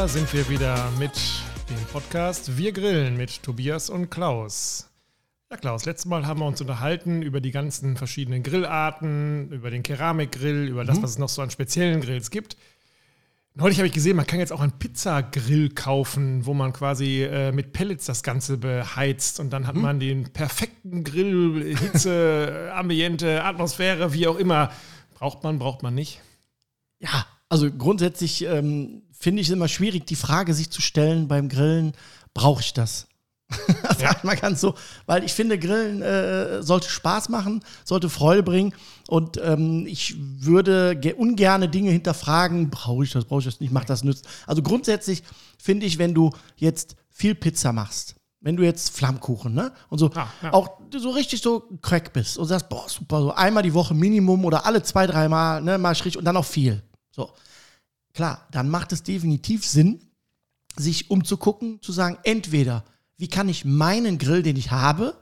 Da sind wir wieder mit dem Podcast Wir grillen mit Tobias und Klaus. Ja, Klaus, letztes Mal haben wir uns unterhalten über die ganzen verschiedenen Grillarten, über den Keramikgrill, über das, was es noch so an speziellen Grills gibt. Neulich habe ich gesehen, man kann jetzt auch einen Pizzagrill kaufen, wo man quasi äh, mit Pellets das Ganze beheizt und dann hat man den perfekten Grill, Hitze, Ambiente, Atmosphäre, wie auch immer. Braucht man, braucht man nicht. Ja, also grundsätzlich ähm, finde ich es immer schwierig, die Frage sich zu stellen beim Grillen, brauche ich das? das Ja. man ganz so, weil ich finde, Grillen äh, sollte Spaß machen, sollte Freude bringen und ähm, ich würde ge- ungerne Dinge hinterfragen, brauche ich das, brauche ich das nicht, macht das nützt. Also grundsätzlich finde ich, wenn du jetzt viel Pizza machst, wenn du jetzt Flammkuchen, ne? Und so Ah, ja. auch so richtig so crack bist und sagst, boah, super, so einmal die Woche Minimum oder alle zwei, dreimal, ne, mal richtig und dann auch viel. So. Klar, dann macht es definitiv Sinn, sich umzugucken, zu sagen, entweder, wie kann ich meinen Grill, den ich habe,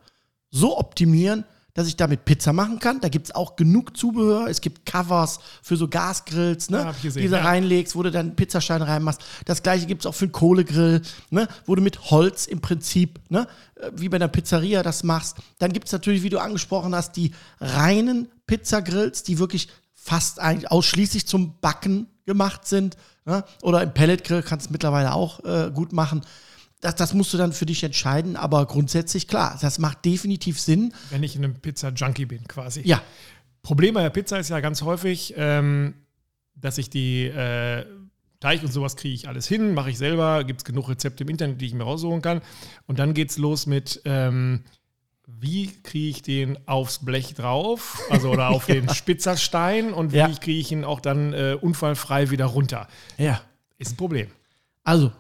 so optimieren, dass ich damit Pizza machen kann. Da gibt es auch genug Zubehör. Es gibt Covers für so Gasgrills, ne? Ja, gesehen, die du ja. reinlegst, wo du dann Pizzasteine reinmachst. Das gleiche gibt es auch für einen Kohlegrill, ne? wo du mit Holz im Prinzip, ne? äh, wie bei einer Pizzeria das machst. Dann gibt es natürlich, wie du angesprochen hast, die reinen Pizzagrills, die wirklich fast eigentlich ausschließlich zum Backen gemacht sind. Ne? Oder im Pelletgrill kannst du es mittlerweile auch äh, gut machen. Das, das musst du dann für dich entscheiden, aber grundsätzlich klar, das macht definitiv Sinn. Wenn ich in einem Pizza-Junkie bin, quasi. Ja, Problem bei der Pizza ist ja ganz häufig, ähm, dass ich die äh, Teig und sowas kriege ich alles hin, mache ich selber, gibt es genug Rezepte im Internet, die ich mir raussuchen kann. Und dann geht es los mit, ähm, wie kriege ich den aufs Blech drauf, also oder auf den Spitzerstein und wie Ja. kriege ich ihn auch dann äh, unfallfrei wieder runter. ja. Ist ein Problem. Also,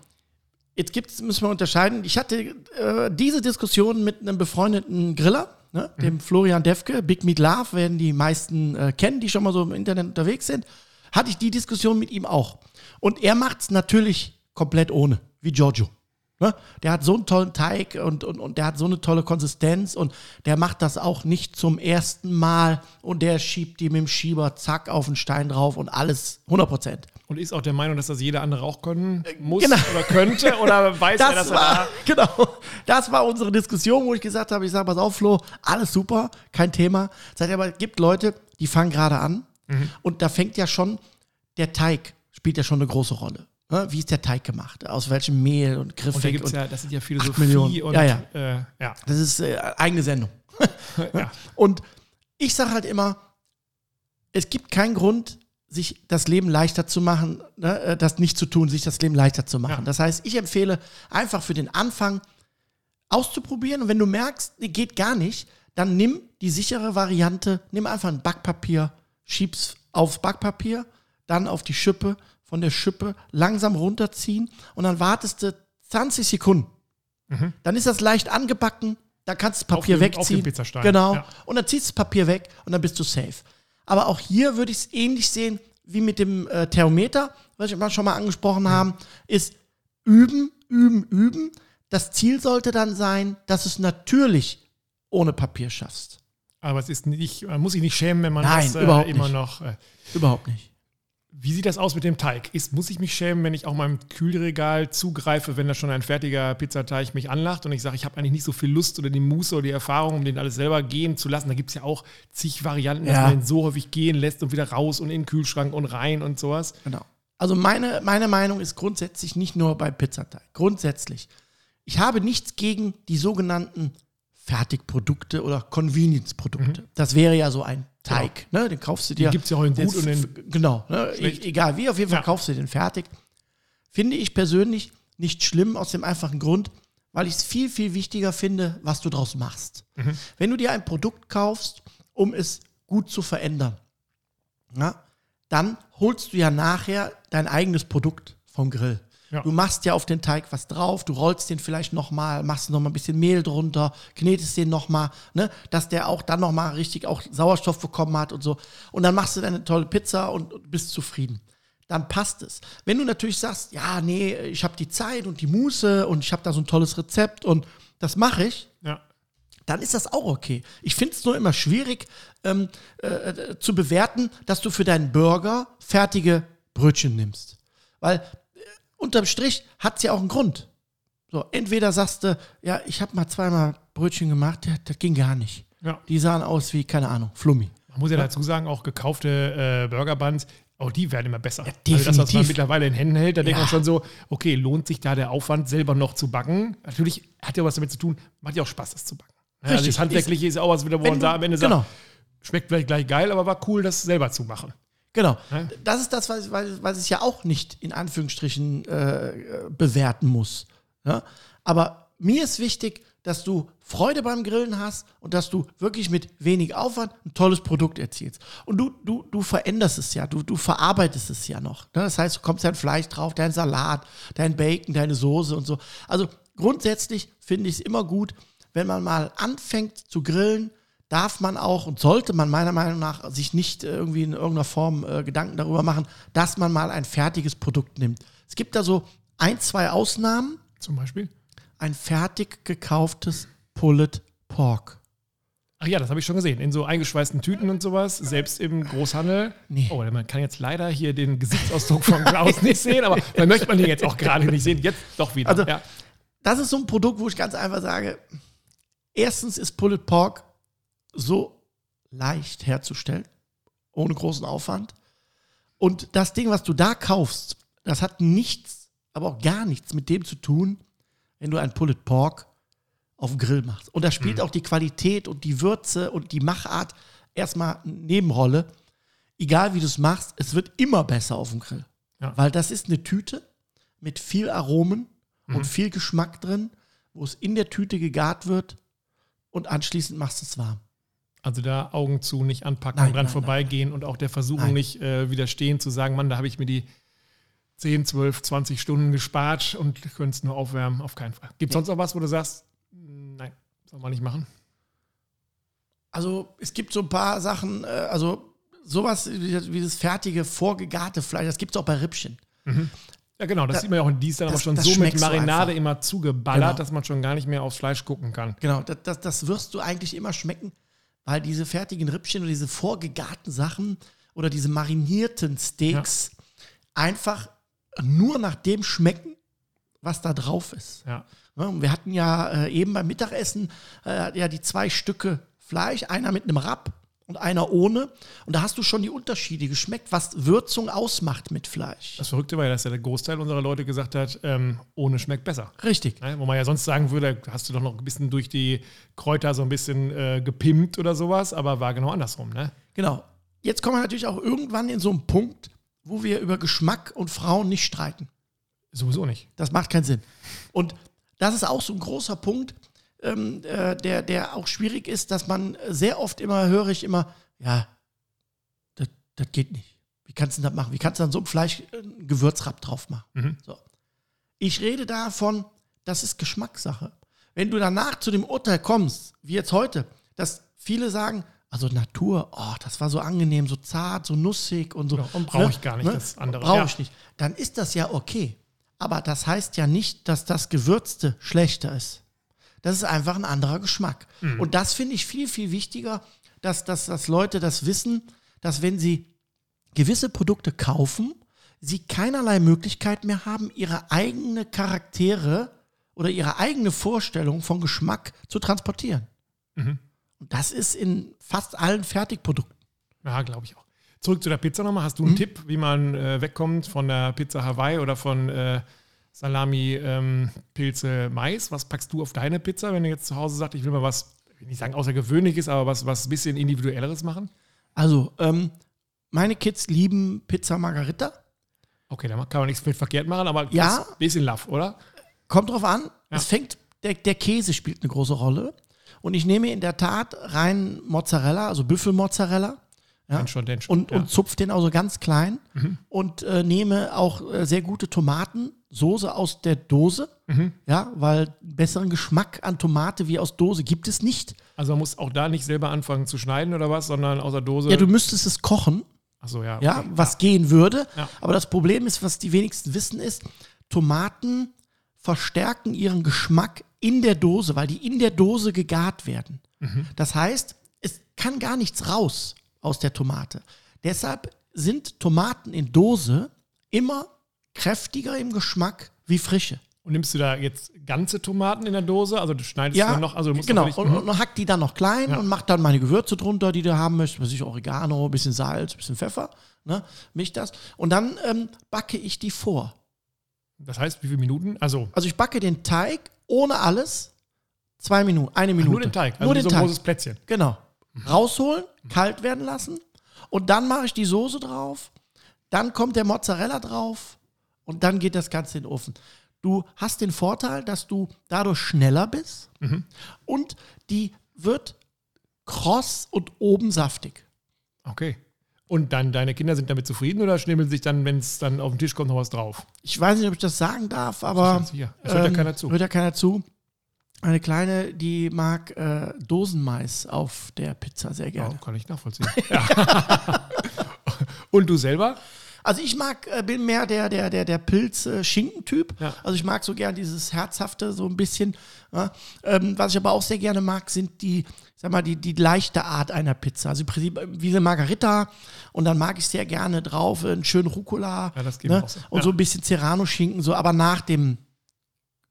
jetzt gibt's, müssen wir unterscheiden. Ich hatte äh, diese Diskussion mit einem befreundeten Griller, ne, dem Florian Defke, Big Meat Love, werden die meisten äh, kennen, die schon mal so im Internet unterwegs sind. Hatte ich die Diskussion mit ihm auch. Und er macht's natürlich komplett ohne, wie Giorgio. Ne? Der hat so einen tollen Teig und, und, und der hat so eine tolle Konsistenz und der macht das auch nicht zum ersten Mal und der schiebt die mit dem Schieber zack auf den Stein drauf und alles 100 Prozent. Und ist auch der Meinung, dass das jeder andere auch können muss genau. oder könnte oder weiß er, dass Das er da war, genau, das war unsere Diskussion, wo ich gesagt habe, ich sage, pass auf, Flo, alles super, kein Thema. Er aber, es gibt Leute, die fangen gerade an Mhm. und da fängt ja schon, der Teig spielt ja schon eine große Rolle. Ne? Wie ist der Teig gemacht? Aus welchem Mehl und Griffig? Und da ja, das sind ja Philosophie Millionen. und Ja, ja. Äh, ja. Das ist äh, eigene Sendung. ja. Und ich sage halt immer, es gibt keinen Grund, sich das Leben leichter zu machen, ne, äh, das nicht zu tun, sich das Leben leichter zu machen. Ja. Das heißt, ich empfehle einfach für den Anfang auszuprobieren und wenn du merkst, geht gar nicht, dann nimm die sichere Variante, nimm einfach ein Backpapier, schieb's aufs Backpapier, dann auf die Schippe, von der Schippe langsam runterziehen und dann wartest du 20 Sekunden. Dann ist das leicht angebacken, da kannst du das Papier Mhm. auf wegziehen. dem Pizzastein, Genau. ja. Und dann ziehst du das Papier weg und dann bist du safe. Aber auch hier würde ich es ähnlich sehen wie mit dem äh, Thermometer, was wir schon mal angesprochen haben, ist üben, üben, üben. Das Ziel sollte dann sein, dass du es natürlich ohne Papier schaffst. Aber es ist nicht, man muss sich nicht schämen, wenn man Nein, das äh, überhaupt immer nicht. noch. Äh, Überhaupt nicht. Wie sieht das aus mit dem Teig? Ist, muss ich mich schämen, wenn ich auch meinem Kühlregal zugreife, wenn da schon ein fertiger Pizzateig mich anlacht und ich sage, ich habe eigentlich nicht so viel Lust oder die Muße oder die Erfahrung, um den alles selber gehen zu lassen? Da gibt es ja auch zig Varianten, dass Ja. man den so häufig gehen lässt und wieder raus und in den Kühlschrank und rein und sowas. Genau. Also meine, meine Meinung ist grundsätzlich nicht nur bei Pizzateig. Grundsätzlich. Ich habe nichts gegen die sogenannten Fertigprodukte oder Convenience-Produkte. Das wäre ja so ein Teig. Ne? Den kaufst du dir. Den gibt's ja auch in gut und in Genau. Ne? E egal wie, auf jeden Fall Ja. kaufst du den fertig. Finde ich persönlich nicht schlimm aus dem einfachen Grund, weil ich es viel, viel wichtiger finde, was du draus machst. Mhm. Wenn du dir ein Produkt kaufst, um es gut zu verändern, ja, dann holst du ja nachher dein eigenes Produkt vom Grill. Ja. Du machst ja auf den Teig was drauf, du rollst den vielleicht nochmal, machst noch mal ein bisschen Mehl drunter, knetest den nochmal, ne, dass der auch dann nochmal richtig auch Sauerstoff bekommen hat und so. Und dann machst du deine tolle Pizza und, und bist zufrieden. Dann passt es. Wenn du natürlich sagst, ja, nee, ich habe die Zeit und die Muße und ich habe da so ein tolles Rezept und das mache ich, Ja. dann ist das auch okay. Ich finde es nur immer schwierig ähm, äh, zu bewerten, dass du für deinen Burger fertige Brötchen nimmst. Weil äh, unterm Strich hat es ja auch einen Grund. So, entweder sagst du, ja, ich habe mal zweimal Brötchen gemacht, das, das ging gar nicht. Ja. Die sahen aus wie, keine Ahnung, Flummi. Man muss ja dazu sagen, auch gekaufte äh, Burger Buns, auch die werden immer besser. Ja, also das, was man definitiv. mittlerweile in Händen hält, da denkt Ja. man schon so, okay, lohnt sich da der Aufwand, selber noch zu backen? Natürlich hat ja was damit zu tun, macht ja auch Spaß, das zu backen. Ja, also das Handwerkliche ist auch was wieder, wo man da am Ende genau. sagt, schmeckt vielleicht gleich geil, aber war cool, das selber zu machen. Genau. Ja. Das ist das, was, was, was es ja auch nicht in Anführungsstrichen äh, bewerten muss. Ja? Aber mir ist wichtig, dass du Freude beim Grillen hast und dass du wirklich mit wenig Aufwand ein tolles Produkt erzielst. Und du, du, du veränderst es ja, du, du verarbeitest es ja noch. Ne? Das heißt, du kommst dein Fleisch drauf, dein Salat, dein Bacon, deine Soße und so. Also grundsätzlich finde ich es immer gut, wenn man mal anfängt zu grillen, darf man auch und sollte man meiner Meinung nach sich nicht äh, irgendwie in irgendeiner Form äh, Gedanken darüber machen, dass man mal ein fertiges Produkt nimmt. Es gibt da so ein, zwei Ausnahmen. Zum Beispiel. Ein fertig gekauftes Pulled Pork. Ach ja, das habe ich schon gesehen. In so eingeschweißten Tüten und sowas, selbst im Großhandel. Nee. Oh, man kann jetzt leider hier den Gesichtsausdruck von Klaus nicht sehen, aber man möchte man den jetzt auch gerade nicht sehen. Jetzt doch wieder. Also- ja. Das ist so ein Produkt, wo ich ganz einfach sage, erstens ist Pulled Pork so leicht herzustellen, ohne großen Aufwand. Und das Ding, was du da kaufst, das hat nichts, aber auch gar nichts mit dem zu tun, wenn du ein Pulled Pork auf dem Grill machst. Und da spielt auch die Qualität und die Würze und die Machart erstmal eine Nebenrolle. Egal wie du es machst, es wird immer besser auf dem Grill. Ja. Weil das ist eine Tüte mit viel Aromen und viel Geschmack drin, wo es in der Tüte gegart wird und anschließend machst du es warm. Also da Augen zu, nicht anpacken, Nein, dran nein, vorbeigehen und auch der Versuchung Nein. nicht äh, widerstehen, zu sagen, Mann, da habe ich mir die 10, 12, 20 Stunden gespart und könnte es nur aufwärmen. Auf keinen Fall. Gibt es sonst noch was, wo du sagst, "Mm, nein, soll man nicht machen? Also es gibt so ein paar Sachen, äh, also sowas wie, das- fertige, vorgegarte Fleisch, das gibt es auch bei Rippchen. Ja, genau, das Da- sieht man ja auch in dies dann aber schon so mit Marinade einfach. immer zugeballert, Genau. dass man schon gar nicht mehr aufs Fleisch gucken kann. Genau, das, das, das wirst du eigentlich immer schmecken, weil diese fertigen Rippchen oder diese vorgegarten Sachen oder diese marinierten Steaks einfach nur nach dem schmecken, was da drauf ist. Ja. Ja, und wir hatten ja äh, eben beim Mittagessen äh, ja die zwei Stücke Fleisch, einer mit einem Rapp und einer ohne. Und da hast du schon die Unterschiede geschmeckt, was Würzung ausmacht mit Fleisch. Das Verrückte war ja, dass ja der Großteil unserer Leute gesagt hat, ähm, ohne schmeckt besser. Richtig. Ne? Wo man ja sonst sagen würde, hast du doch noch ein bisschen durch die Kräuter so ein bisschen äh, gepimpt oder sowas, aber war genau andersrum. Ne? Genau. Jetzt kommen wir natürlich auch irgendwann in so einen Punkt, wo wir über Geschmack und Frauen nicht streiten. Sowieso nicht. Das macht keinen Sinn. Und das ist auch so ein großer Punkt, ähm, äh, der, der auch schwierig ist, dass man sehr oft immer höre ich immer, ja, das, geht nicht. Wie kannst du das machen? Wie kannst du an so einem Fleisch äh, einen Gewürzrapp drauf machen? Mhm. So. Ich rede davon, das ist Geschmackssache. Wenn du danach zu dem Urteil kommst, wie jetzt heute, dass viele sagen, also Natur, oh, das war so angenehm, so zart, so nussig und so. Genau, und brauche ich gar nicht, das andere. Brauche Ja. ich nicht. Dann ist das ja okay. Aber das heißt ja nicht, dass das Gewürzte schlechter ist. Das ist einfach ein anderer Geschmack. Mhm. Und das finde ich viel, viel wichtiger, dass, dass, dass Leute das wissen, dass wenn sie gewisse Produkte kaufen, sie keinerlei Möglichkeit mehr haben, ihre eigene Charaktere oder ihre eigene Vorstellung von Geschmack zu transportieren. Mhm. Und das ist in fast allen Fertigprodukten. Ja, glaube ich auch. Zurück zu der Pizza nochmal. Hast du Mhm. einen Tipp, wie man äh, wegkommt von der Pizza Hawaii oder von äh, Salami, ähm, Pilze, Mais? Was packst du auf deine Pizza, wenn du jetzt zu Hause sagst, ich will mal was, ich will nicht sagen außergewöhnliches, aber was, was ein bisschen individuelleres machen? Also, ähm, meine Kids lieben Pizza Margarita. Okay, da kann man nichts mit verkehrt machen, aber Ja. ein bisschen Love, oder? Kommt drauf an. Ja. Es fängt, der, der Käse spielt eine große Rolle. Und ich nehme in der Tat rein Mozzarella, also Büffelmozzarella. Ja. Dann schon, denn schon. Und, ja. Mhm. und zupf den also ganz klein. Und äh, nehme auch äh, sehr gute Tomaten, Soße aus der Dose. Mhm. Ja, weil besseren Geschmack an Tomate wie aus Dose gibt es nicht. also man muss auch da nicht selber anfangen zu schneiden oder was, sondern aus der Dose. Ja, du müsstest es kochen. Achso, ja. ja, okay. was gehen würde. Ja. Aber das Problem ist, was die wenigsten wissen, ist, Tomaten verstärken ihren Geschmack in der Dose, weil die in der Dose gegart werden. Mhm. Das heißt, es kann gar nichts raus aus der Tomate. Deshalb sind Tomaten in Dose immer kräftiger im Geschmack wie frische. Und nimmst du da jetzt ganze Tomaten in der Dose? Also du schneidest Ja, dann noch, also du musst genau. nicht- Und, und, hack die dann noch klein Ja. und mach dann meine Gewürze drunter, die du haben möchtest. Was ich Oregano, ein bisschen Salz, ein bisschen Pfeffer. Ne? Mich das. Und dann ähm, backe ich die vor. Das heißt, wie viele Minuten? Also Also ich backe den Teig ohne alles zwei Minuten, eine Minute. nur den Teig, also nur den so ein großes Plätzchen. Genau. Rausholen, kalt werden lassen und dann mache ich die Soße drauf. Dann kommt der Mozzarella drauf und dann geht das Ganze in den Ofen. Du hast den Vorteil, dass du dadurch schneller bist und die wird kross und oben saftig. Okay. Und dann deine Kinder sind damit zufrieden oder schnimmeln sich dann, wenn es dann auf den Tisch kommt, noch was drauf? Ich weiß nicht, ob ich das sagen darf, aber. Es hört ja keiner zu. Hört ja keiner zu. Eine kleine, die mag äh, Dosenmais auf der Pizza sehr Ja, gerne. kann ich nachvollziehen. Und du selber? Also ich mag, äh, bin mehr der, der, der, der Pilz-Schinken-Typ. Ja. Also ich mag so gern dieses Herzhafte so ein bisschen. Ja. Ähm, was ich aber auch sehr gerne mag, sind die, sag mal, die, die leichte Art einer Pizza. Also im Prinzip äh, wie eine Margarita. Und dann mag ich sehr gerne drauf äh, einen schönen Rucola. Ja, das ne? auch so. Und Ja. so ein bisschen Serrano-Schinken, so, aber nach dem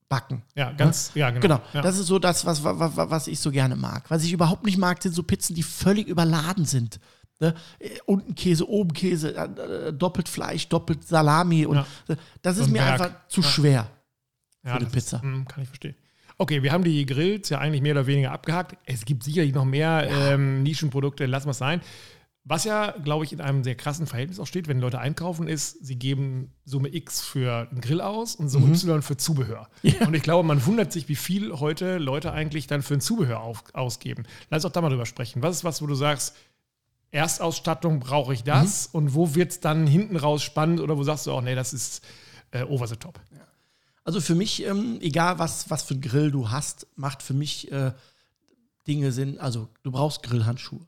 Backen. Ja, ganz, ja, genau. Genau, Ja. das ist so das, was, was, was ich so gerne mag. Was ich überhaupt nicht mag, sind so Pizzen, die völlig überladen sind. Ne? Äh, Unten Käse, oben Käse, äh, doppelt Fleisch, doppelt Salami. Und Ja. äh, das ist ein mir Berg. einfach zu Ja. schwer. ja, für die das Pizza. Ist, mm, kann ich verstehen. Okay, wir haben die Grills ja eigentlich mehr oder weniger abgehakt. Es gibt sicherlich noch mehr ähm, Nischenprodukte, lassen wir es sein. Was ja, glaube ich, in einem sehr krassen Verhältnis auch steht, wenn Leute einkaufen, ist, sie geben Summe X für einen Grill aus und Mhm. Summe Y für Zubehör. Und ich glaube, man wundert sich, wie viel heute Leute eigentlich dann für ein Zubehör auf, ausgeben. Lass uns auch da mal drüber sprechen. Was ist was, wo du sagst, Erstausstattung brauche ich das Mhm. und wo wird es dann hinten raus spannend oder wo sagst du auch, nee, das ist äh, over the top? Also für mich, ähm, egal was, was für einen Grill du hast, macht für mich äh, Dinge Sinn. Also du brauchst Grillhandschuhe.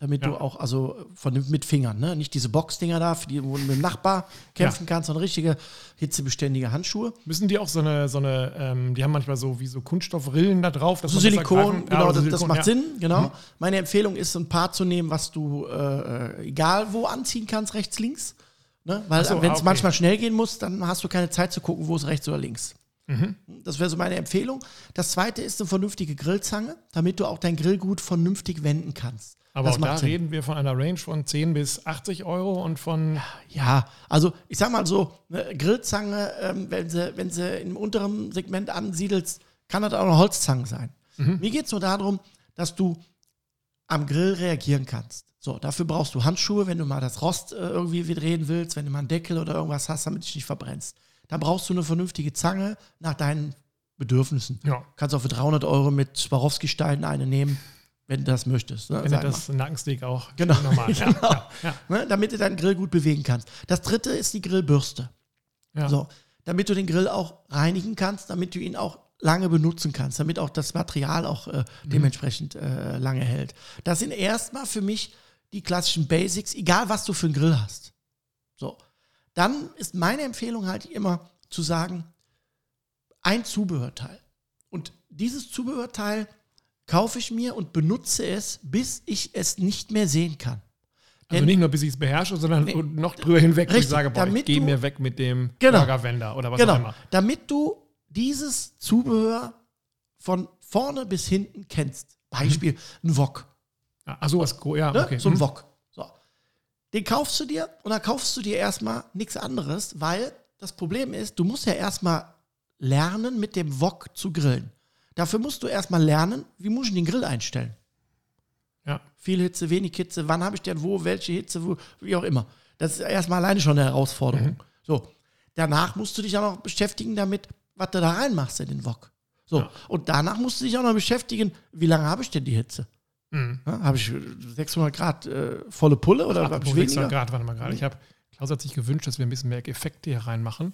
Damit Ja. du auch, also von mit Fingern, ne? Nicht diese Boxdinger da, für die, wo du mit dem Nachbar kämpfen kannst, sondern richtige hitzebeständige Handschuhe. Müssen die auch so eine, so eine ähm, die haben manchmal so wie so Kunststoffrillen da drauf. dass So Silikon, greifen- genau, Ja, das, so das Silikon, macht ja. Sinn, genau. Meine Empfehlung ist, ein Paar zu nehmen, was du äh, egal wo anziehen kannst, rechts, links. Ne? Weil so, wenn ah, es okay. manchmal schnell gehen muss, dann hast du keine Zeit zu gucken, wo es rechts oder links. Mhm. Das wäre so meine Empfehlung. Das zweite ist eine vernünftige Grillzange, damit du auch dein Grillgut vernünftig wenden kannst. Aber auch da Sinn. reden wir von einer Range von 10 bis 80 Euro und von. Ja, also ich sag mal so, eine Grillzange, ähm, wenn, sie, wenn sie im unteren Segment ansiedelst, kann das auch eine Holzzange sein. Mir geht es nur darum, dass du am Grill reagieren kannst. So, dafür brauchst du Handschuhe, wenn du mal das Rost äh, irgendwie drehen willst, wenn du mal einen Deckel oder irgendwas hast, damit du dich nicht verbrennst. Dann brauchst du eine vernünftige Zange nach deinen Bedürfnissen. Ja. Kannst auch für 300 Euro mit Swarovski-Steinen eine nehmen, wenn du das möchtest. Ne, Wenn du sag mal. das Nackensteak auch Genau. normal. Genau. ja, ja, ne, damit du deinen Grill gut bewegen kannst. Das dritte ist die Grillbürste. ja. So, damit du den Grill auch reinigen kannst, damit du ihn auch lange benutzen kannst, damit auch das Material auch äh, dementsprechend äh, lange hält. Das sind erstmal für mich die klassischen Basics, egal was du für einen Grill hast. So, dann ist meine Empfehlung halt immer zu sagen, ein Zubehörteil. Und dieses Zubehörteil kaufe ich mir und benutze es, bis ich es nicht mehr sehen kann. Also Denn- nicht nur, bis ich es beherrsche, sondern noch drüber hinweg, wo ich Richtig, sage, boah, ich gehe mir weg mit dem Genau. Burgerwender oder was auch Genau, immer. damit du dieses Zubehör von vorne bis hinten kennst. Beispiel ein Wok. Ja, Ach, sowas, gro- ja, Ne? okay. So ein hm. Wok. Den kaufst du dir und dann kaufst du dir erstmal nichts anderes, weil das Problem ist, du musst ja erstmal lernen, mit dem Wok zu grillen. Dafür musst du erstmal lernen, wie muss ich den Grill einstellen. Ja. Viel Hitze, wenig Hitze, wann habe ich denn wo, welche Hitze, wo, wie auch immer. Das ist erstmal alleine schon eine Herausforderung. Mhm. So. Danach musst du dich auch noch beschäftigen damit, was du da reinmachst in den Wok. So. Ja. Und danach musst du dich auch noch beschäftigen, wie lange habe ich denn die Hitze? Mhm. Ja, habe ich 600 Grad äh, volle Pulle oder habe ich 600 weniger? Grad, warte mal gerade. Ich habe, Klaus hat sich gewünscht, dass wir ein bisschen mehr Effekte hier reinmachen.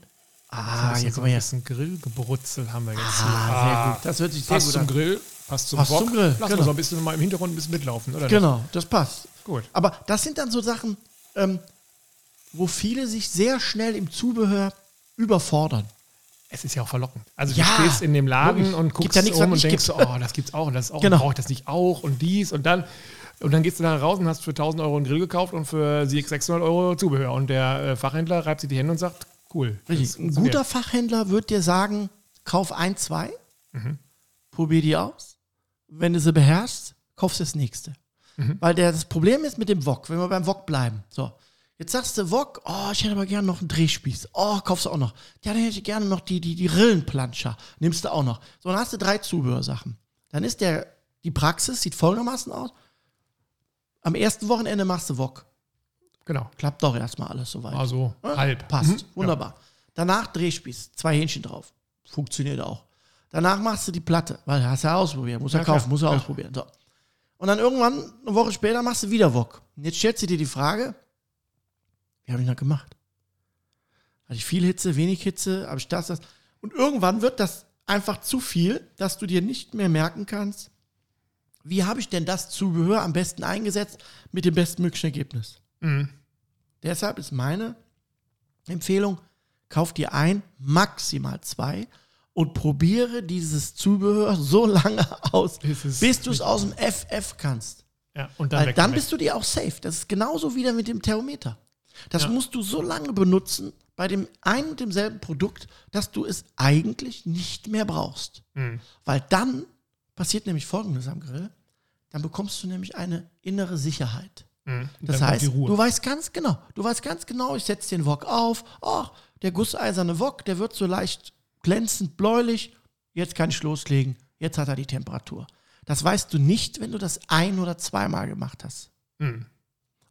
Ah, hier, bisschen, guck mal ein hier. bisschen Grillgebrutzel haben wir jetzt hier. Ah, sehr gut. Das hört sich sehr Passt gut zum an. Grill, passt zum Passt Wok. zum Grill, Lass genau. uns so ein bisschen mal im Hintergrund ein bisschen mitlaufen, oder? nicht? Genau, das passt. Gut. Aber das sind dann so Sachen, ähm, wo viele sich sehr schnell im Zubehör überfordern. Es ist ja auch verlockend. Also Ja, du stehst in dem Laden logisch. und guckst ja um und denkst, gibt. so, oh, das gibt's auch und das auch. Genau. Und brauche ich das nicht auch und dies und dann. Und dann gehst du da raus und hast für 1000 Euro einen Grill gekauft und für 600 Euro Zubehör. Und der äh, Fachhändler reibt sich die Hände und sagt, cool. Richtig. Ein guter Fachhändler wird dir sagen, kauf ein, zwei, Mhm. probier die aus. Wenn du sie beherrschst, kaufst du das nächste. Mhm. Weil der, das Problem ist mit dem Wok, wenn wir beim Wok bleiben. So, jetzt sagst du Wok, oh, ich hätte aber gerne noch einen Drehspieß. Oh, kaufst du auch noch. Ja, dann hätte ich gerne noch die, die, die Rillenplanscher. Nimmst du auch noch. So, dann hast du drei Zubehörsachen. Dann ist der, die Praxis, sieht folgendermaßen aus. Am ersten Wochenende machst du Wok. Genau. Klappt doch erstmal alles soweit. Also Ja, halb. Passt. Mhm. Wunderbar. Danach Drehspieß, zwei Hähnchen drauf. Funktioniert auch. Danach machst du die Platte, weil hast du ja ausprobieren, muss ja, Ja, kaufen, klar. muss ja, Ja. ausprobieren. So. Und dann irgendwann, eine Woche später, machst du wieder Wok. Und jetzt stellst du dir die Frage, wie habe ich das gemacht? Hatte ich viel Hitze, wenig Hitze, habe ich das, das. Und irgendwann wird das einfach zu viel, dass du dir nicht mehr merken kannst, wie habe ich denn das Zubehör am besten eingesetzt mit dem bestmöglichen Ergebnis. Mhm. Deshalb ist meine Empfehlung, kauf dir ein, maximal zwei und probiere dieses Zubehör so lange aus, Bis du es aus dem FF kannst. Ja, und dann, Weil dann bist du dir auch safe. Das ist genauso wieder mit dem Thermometer. Das Ja. musst du so lange benutzen bei dem ein und demselben Produkt, dass du es eigentlich nicht mehr brauchst. Mhm. Weil dann passiert nämlich Folgendes am Grill. Dann bekommst du nämlich eine innere Sicherheit. Mhm. Das heißt, du weißt ganz genau, du weißt ganz genau, ich setze den Wok auf, oh, der gusseiserne Wok, der wird so leicht glänzend bläulich, jetzt kann ich loslegen, jetzt hat er die Temperatur. Das weißt du nicht, wenn du das ein- oder zweimal gemacht hast. Mhm.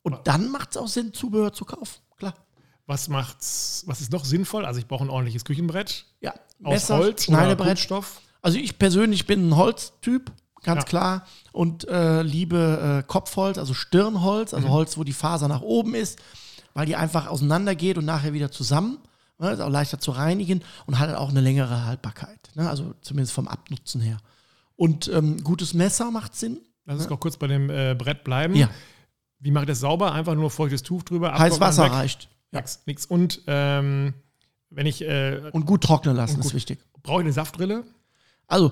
Und dann macht es auch Sinn, Zubehör zu kaufen, klar. Was macht's, was ist noch sinnvoll? Also ich brauche ein ordentliches Küchenbrett Ja, aus Holz Schneidebrett. Kunststoff. Also ich persönlich bin ein Holztyp, ganz Ja. klar. Und äh, liebe äh, Kopfholz, also Stirnholz, Mhm. also Holz, wo die Faser nach oben ist, weil die einfach auseinandergeht und nachher wieder zusammen. Ne, ist auch leichter zu reinigen und hat auch eine längere Haltbarkeit. Ne? Also zumindest vom Abnutzen her. Und ähm, gutes Messer macht Sinn. Lass uns noch kurz bei dem äh, Brett bleiben. Ja. Wie mache ich das sauber? Einfach nur feuchtes Tuch drüber. Heiß abtrocknen, Wasser reicht. Ja. Nix, nix. Und ähm, wenn ich, äh, Und gut trocknen lassen gut- ist wichtig. brauche ich eine Saftrille? Also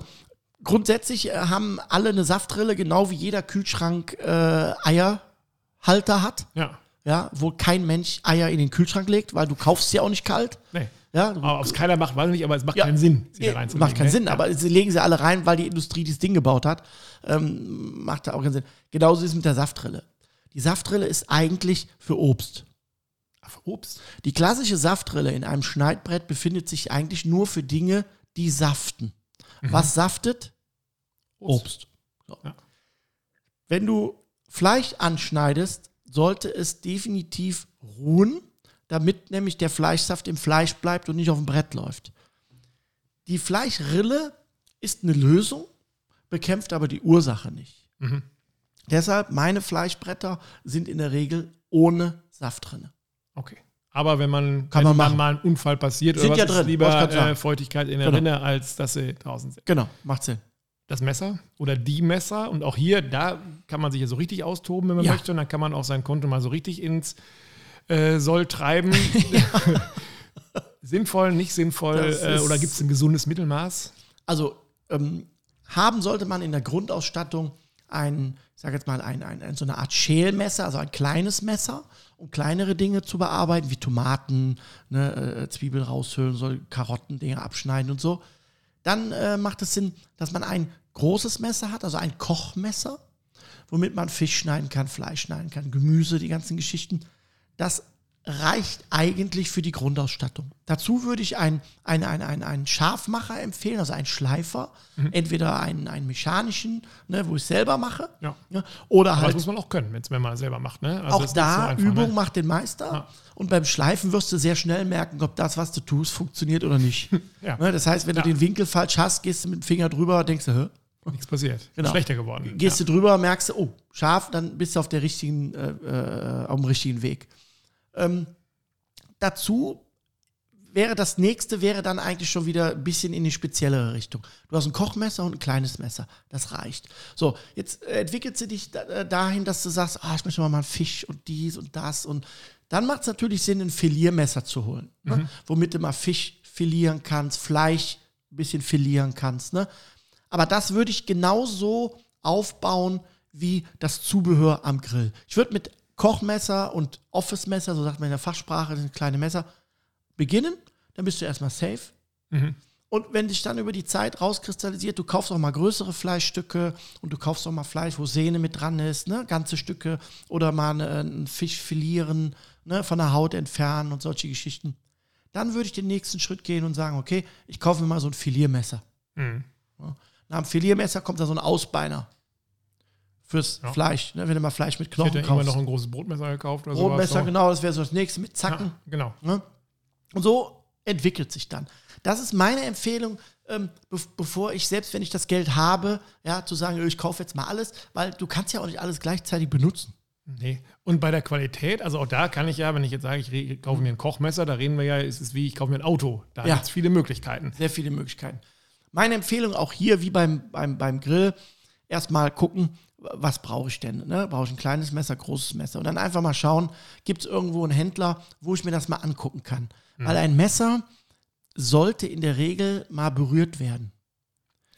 grundsätzlich äh, haben alle eine Saftrille, genau wie jeder Kühlschrank äh, Eierhalter hat. Ja. ja, wo kein Mensch Eier in den Kühlschrank legt, weil du kaufst sie auch nicht kalt. Nee. Ja, Aber ob es keiner macht, weiß ich nicht, aber es macht Ja. keinen Sinn, sie da reinzulegen. macht keinen ne? Sinn, Ja. aber sie legen sie alle rein, weil die Industrie dieses Ding gebaut hat. Ähm, macht da auch keinen Sinn. Genauso ist es mit der Saftrille. Die Saftrille ist eigentlich für Obst. Ach, Obst. Die klassische Saftrille in einem Schneidbrett befindet sich eigentlich nur für Dinge, die saften. Was saftet? Obst. So. Ja. Wenn du Fleisch anschneidest, sollte es definitiv ruhen, damit nämlich der Fleischsaft im Fleisch bleibt und nicht auf dem Brett läuft. Die Fleischrille ist eine Lösung, bekämpft aber die Ursache nicht. Mhm. Deshalb meine Fleischbretter sind in der Regel ohne Saftrinne. Okay. Aber wenn man, Kann wenn man machen. mal ein Unfall passiert, Sind oder was ja ist drin, lieber äh, Feuchtigkeit in der Genau. Rinne, als dass sie draußen sind. Genau, macht Sinn. Das Messer oder die Messer und auch hier, da kann man sich ja so richtig austoben, wenn man Ja. möchte. Und dann kann man auch sein Konto mal so richtig ins äh, Soll treiben. sinnvoll, nicht sinnvoll äh, oder gibt es ein gesundes Mittelmaß? Also ähm, haben sollte man in der Grundausstattung ein, ich sage jetzt mal, ein, ein, ein, so eine Art Schälmesser, also ein kleines Messer, um kleinere Dinge zu bearbeiten, wie Tomaten, ne, äh, Zwiebel raushöhlen, soll Karotten, Dinge abschneiden und so. Dann äh, macht es Sinn, dass man ein großes Messer hat, also ein Kochmesser, womit man Fisch schneiden kann, Fleisch schneiden kann, Gemüse, die ganzen Geschichten. Das reicht eigentlich für die Grundausstattung. Dazu würde ich einen, einen, einen, einen, einen Scharfmacher empfehlen, also einen Schleifer. Entweder einen, einen mechanischen, ne, wo ich selber mache, Ja. ne, oder Aber das halt muss man auch können, wenn man selber macht. Ne? Also auch das da so einfach, Übung Ne? macht den Meister. Ja. Und beim Schleifen wirst du sehr schnell merken, ob das, was du tust, funktioniert oder nicht. Ja. ne, das heißt, wenn Ja. du den Winkel falsch hast, gehst du mit dem Finger drüber, denkst du, hä? Nichts passiert. Genau. Schlechter geworden. Gehst du drüber, merkst du, oh, scharf, dann bist du auf der richtigen, äh, äh, auf dem richtigen Weg. Ähm, dazu wäre das nächste wäre dann eigentlich schon wieder ein bisschen in die speziellere Richtung. Du hast ein Kochmesser und ein kleines Messer. Das reicht. So, jetzt äh, entwickelt sie dich äh, dahin, dass du sagst, ah, ich möchte mal einen Fisch und dies und das. Und dann macht es natürlich Sinn, ein Filiermesser zu holen. Ne? Womit du mal Fisch filieren kannst, Fleisch ein bisschen filieren kannst. Ne? Aber das würde ich genauso aufbauen wie das Zubehör am Grill. Ich würde mit Kochmesser und Office-Messer, so sagt man in der Fachsprache, sind kleine Messer, beginnen, dann bist du erstmal safe. Mhm. Und wenn sich dann über die Zeit rauskristallisiert, du kaufst auch mal größere Fleischstücke und du kaufst auch mal Fleisch, wo Sehne mit dran ist, ne? ganze Stücke oder mal äh, einen Fisch filieren, ne? von der Haut entfernen und solche Geschichten. Dann würde ich den nächsten Schritt gehen und sagen, okay, ich kaufe mir mal so ein Filiermesser. Mhm. Nach dem Filiermesser kommt da so ein Ausbeiner fürs Ja. Fleisch, ne? wenn du mal Fleisch mit Ich Knochen hätte immer kaufst. noch ein großes Brotmesser gekauft oder Brotmesser, sowas. so. genau, das wäre so das nächste mit Zacken. Ja, genau. Ne? Und so entwickelt sich dann. Das ist meine Empfehlung, ähm, be bevor ich, selbst wenn ich das Geld habe, ja, zu sagen, ich kaufe jetzt mal alles, weil du kannst ja auch nicht alles gleichzeitig benutzen. Nee. Und bei der Qualität, also auch da kann ich ja, wenn ich jetzt sage, ich kaufe mir ein Kochmesser, da reden wir ja, es ist wie, ich kaufe mir ein Auto. Da Ja. gibt es viele Möglichkeiten. Sehr viele Möglichkeiten. Meine Empfehlung auch hier, wie beim, beim, beim Grill, erstmal gucken, was brauche ich denn? Ne? Brauche ich ein kleines Messer, großes Messer? Und dann einfach mal schauen, gibt es irgendwo einen Händler, wo ich mir das mal angucken kann. Weil ein Messer sollte in der Regel mal berührt werden.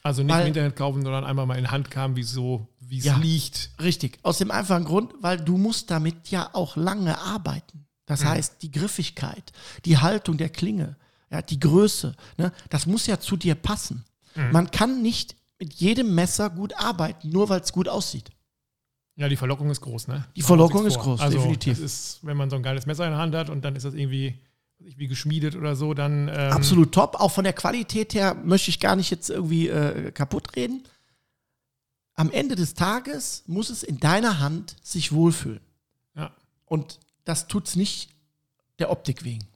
Also nicht Weil- im Internet kaufen, sondern einmal mal in Hand kam, wie so, wie es Ja. liegt. Richtig. Aus dem einfachen Grund, weil du musst damit ja auch lange arbeiten. Das heißt, die Griffigkeit, die Haltung der Klinge, ja, die Größe, ne, das muss ja zu dir passen. Man kann nicht mit jedem Messer gut arbeiten, nur weil es gut aussieht. Ja, die Verlockung ist groß, ne? Die Verlockung ist groß, also, definitiv. Ist, wenn man so ein geiles Messer in der Hand hat und dann ist das irgendwie wie geschmiedet oder so, dann. Ähm, Absolut top. Auch von der Qualität her möchte ich gar nicht jetzt irgendwie äh, kaputt reden. Am Ende des Tages muss es in deiner Hand sich wohlfühlen. Ja. Und das tut es nicht der Optik wegen.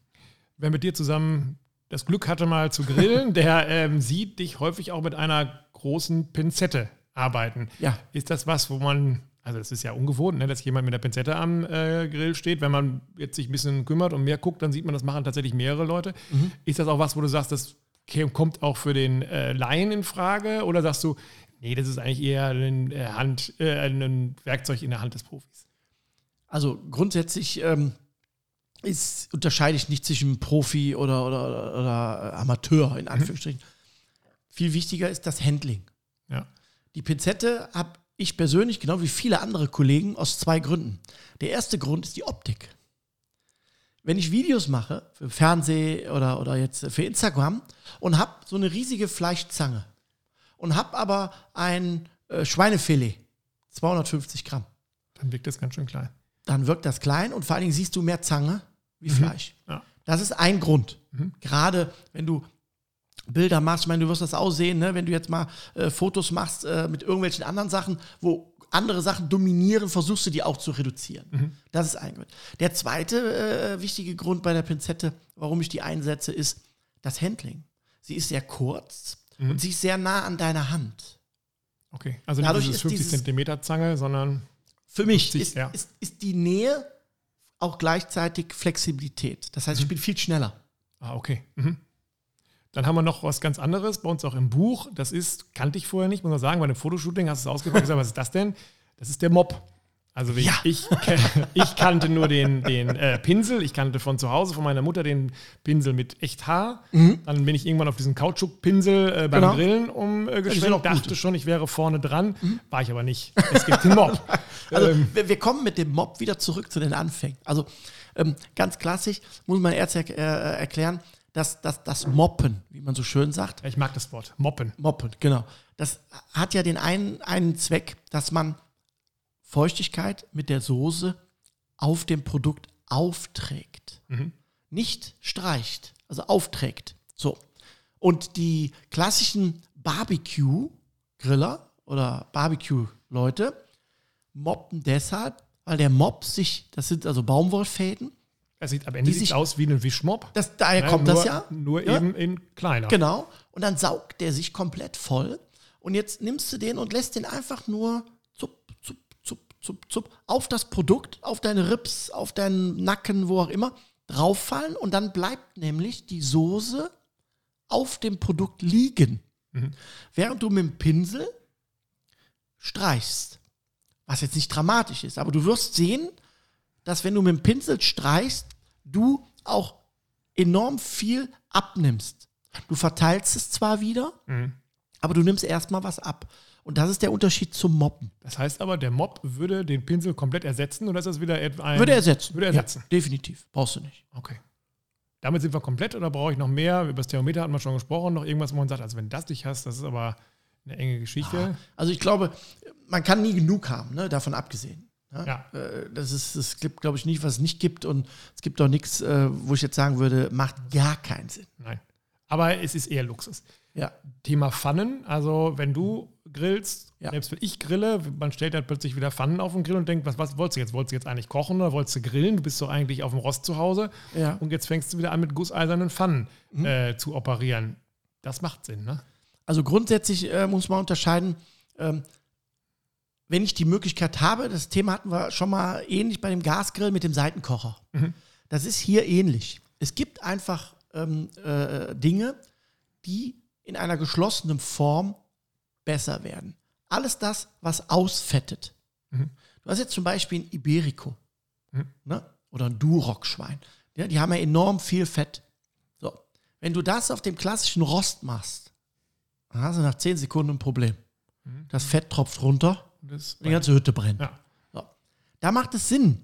Wer mit dir zusammen das Glück hatte, mal zu grillen, der ähm, sieht dich häufig auch mit einer großen Pinzette arbeiten. Ja. Ist das was, wo man, also das ist ja ungewohnt, ne, dass jemand mit der Pinzette am äh, Grill steht. Wenn man jetzt sich ein bisschen kümmert und mehr guckt, dann sieht man, das machen tatsächlich mehrere Leute. Mhm. Ist das auch was, wo du sagst, das kommt auch für den äh, Laien in Frage? Oder sagst du, nee, das ist eigentlich eher ein, äh, Hand, äh, ein Werkzeug in der Hand des Profis? Also grundsätzlich ähm, ist, unterscheide ich nicht zwischen Profi oder, oder, oder, oder Amateur, in Anführungsstrichen. Viel wichtiger ist das Handling. Ja. Die Pinzette habe ich persönlich, genau wie viele andere Kollegen, aus zwei Gründen. Der erste Grund ist die Optik. Wenn ich Videos mache, für Fernseh oder, oder jetzt für Instagram und habe so eine riesige Fleischzange und habe aber ein äh, Schweinefilet, 250 Gramm, Dann wirkt das ganz schön klein. dann wirkt das klein und vor allen Dingen siehst du mehr Zange wie Fleisch. Ja. Das ist ein Grund. Gerade wenn du Bilder machst, ich meine, du wirst das auch sehen, ne? wenn du jetzt mal äh, Fotos machst äh, mit irgendwelchen anderen Sachen, wo andere Sachen dominieren, versuchst du die auch zu reduzieren. Das ist ein Grund. Der zweite äh, wichtige Grund bei der Pinzette, warum ich die einsetze, ist das Handling. Sie ist sehr kurz und sie ist sehr nah an deiner Hand. Okay. Also nicht Dadurch ist 50 dieses- Zentimeter Zange, sondern Für mich 50, ist, ja. ist, ist die Nähe auch gleichzeitig Flexibilität. Das heißt, ich bin viel schneller. Ah, okay. Mhm. Dann haben wir noch was ganz anderes, bei uns auch im Buch. Das ist, kannte ich vorher nicht, muss man sagen, bei einem Fotoshooting hast du es ausgepackt und gesagt, was ist das denn? Das ist der Mob. Also Ja. ich, ich kannte nur den, den äh, Pinsel, ich kannte von zu Hause von meiner Mutter den Pinsel mit echt Haar. Dann bin ich irgendwann auf diesen Kautschukpinsel äh, beim Genau. Grillen umgeschwenkt, gut. dachte schon, ich wäre vorne dran, war ich aber nicht. Es gibt den Mob. Also Ähm, wir, wir kommen mit dem Mob wieder zurück zu den Anfängen. Also ähm, ganz klassisch muss man erst er, äh, erklären, dass, dass das Moppen, wie man so schön sagt, ich mag das Wort, Moppen. Moppen, genau, das hat ja den einen, einen Zweck, dass man Feuchtigkeit mit der Soße auf dem Produkt aufträgt. Nicht streicht, also aufträgt. So. Und die klassischen Barbecue-Griller oder Barbecue-Leute moppen deshalb, weil der Mob sich, das sind also Baumwollfäden, Es sieht am Ende sieht sich- aus wie ein Wischmob. das, daher Ne, kommt nur, das ja. Nur Ja. eben in kleiner. Genau. Und dann saugt der sich komplett voll. Und jetzt nimmst du den und lässt den einfach nur zup, zup, zup, zup, auf das Produkt, auf deine Rips, auf deinen Nacken, wo auch immer, drauffallen. Und dann bleibt nämlich die Soße auf dem Produkt liegen. Während du mit dem Pinsel streichst. Was jetzt nicht dramatisch ist, aber du wirst sehen, dass wenn du mit dem Pinsel streichst, du auch enorm viel abnimmst. Du verteilst es zwar wieder, aber du nimmst erstmal was ab. Und das ist der Unterschied zum Moppen. Das heißt aber, der Mob würde den Pinsel komplett ersetzen oder ist das wieder ein. Würde ersetzen. Würde ersetzen. Ja, definitiv. Brauchst du nicht. Okay. damit sind wir komplett oder brauche ich noch mehr? Über das Thermometer hatten wir schon gesprochen, noch irgendwas, wo man sagt, also wenn das nicht hast, das ist aber eine enge Geschichte. Also ich glaube, man kann nie genug haben, ne, davon abgesehen. Ne? Ja. Äh, Das ist, es gibt, glaube ich, nicht, was es nicht gibt und es gibt auch nichts, äh, wo ich jetzt sagen würde, macht gar keinen Sinn. Nein. Aber es ist eher Luxus. Ja. Thema Pfannen, also wenn du grillst, Ja. selbst wenn ich grille, man stellt halt plötzlich wieder Pfannen auf den Grill und denkt, was, was wolltest du jetzt? Wolltest du jetzt eigentlich kochen oder wolltest du grillen? Du bist doch eigentlich auf dem Rost zu Hause Ja. und jetzt fängst du wieder an mit gusseisernen Pfannen Mhm. äh, zu operieren. Das macht Sinn, ne? Also grundsätzlich äh, muss man unterscheiden, ähm, wenn ich die Möglichkeit habe, das Thema hatten wir schon mal ähnlich bei dem Gasgrill mit dem Seitenkocher. Das ist hier ähnlich. Es gibt einfach ähm, äh, Dinge, die in einer geschlossenen Form besser werden. Alles das, was ausfettet. Du hast jetzt zum Beispiel ein Iberico ne? oder ein Duroc-Schwein. Ja, die haben ja enorm viel Fett. So. Wenn du das auf dem klassischen Rost machst, dann hast du nach 10 Sekunden ein Problem. Das Fett tropft runter, Das, die ganze Hütte brennt. ja. So. Da macht es Sinn,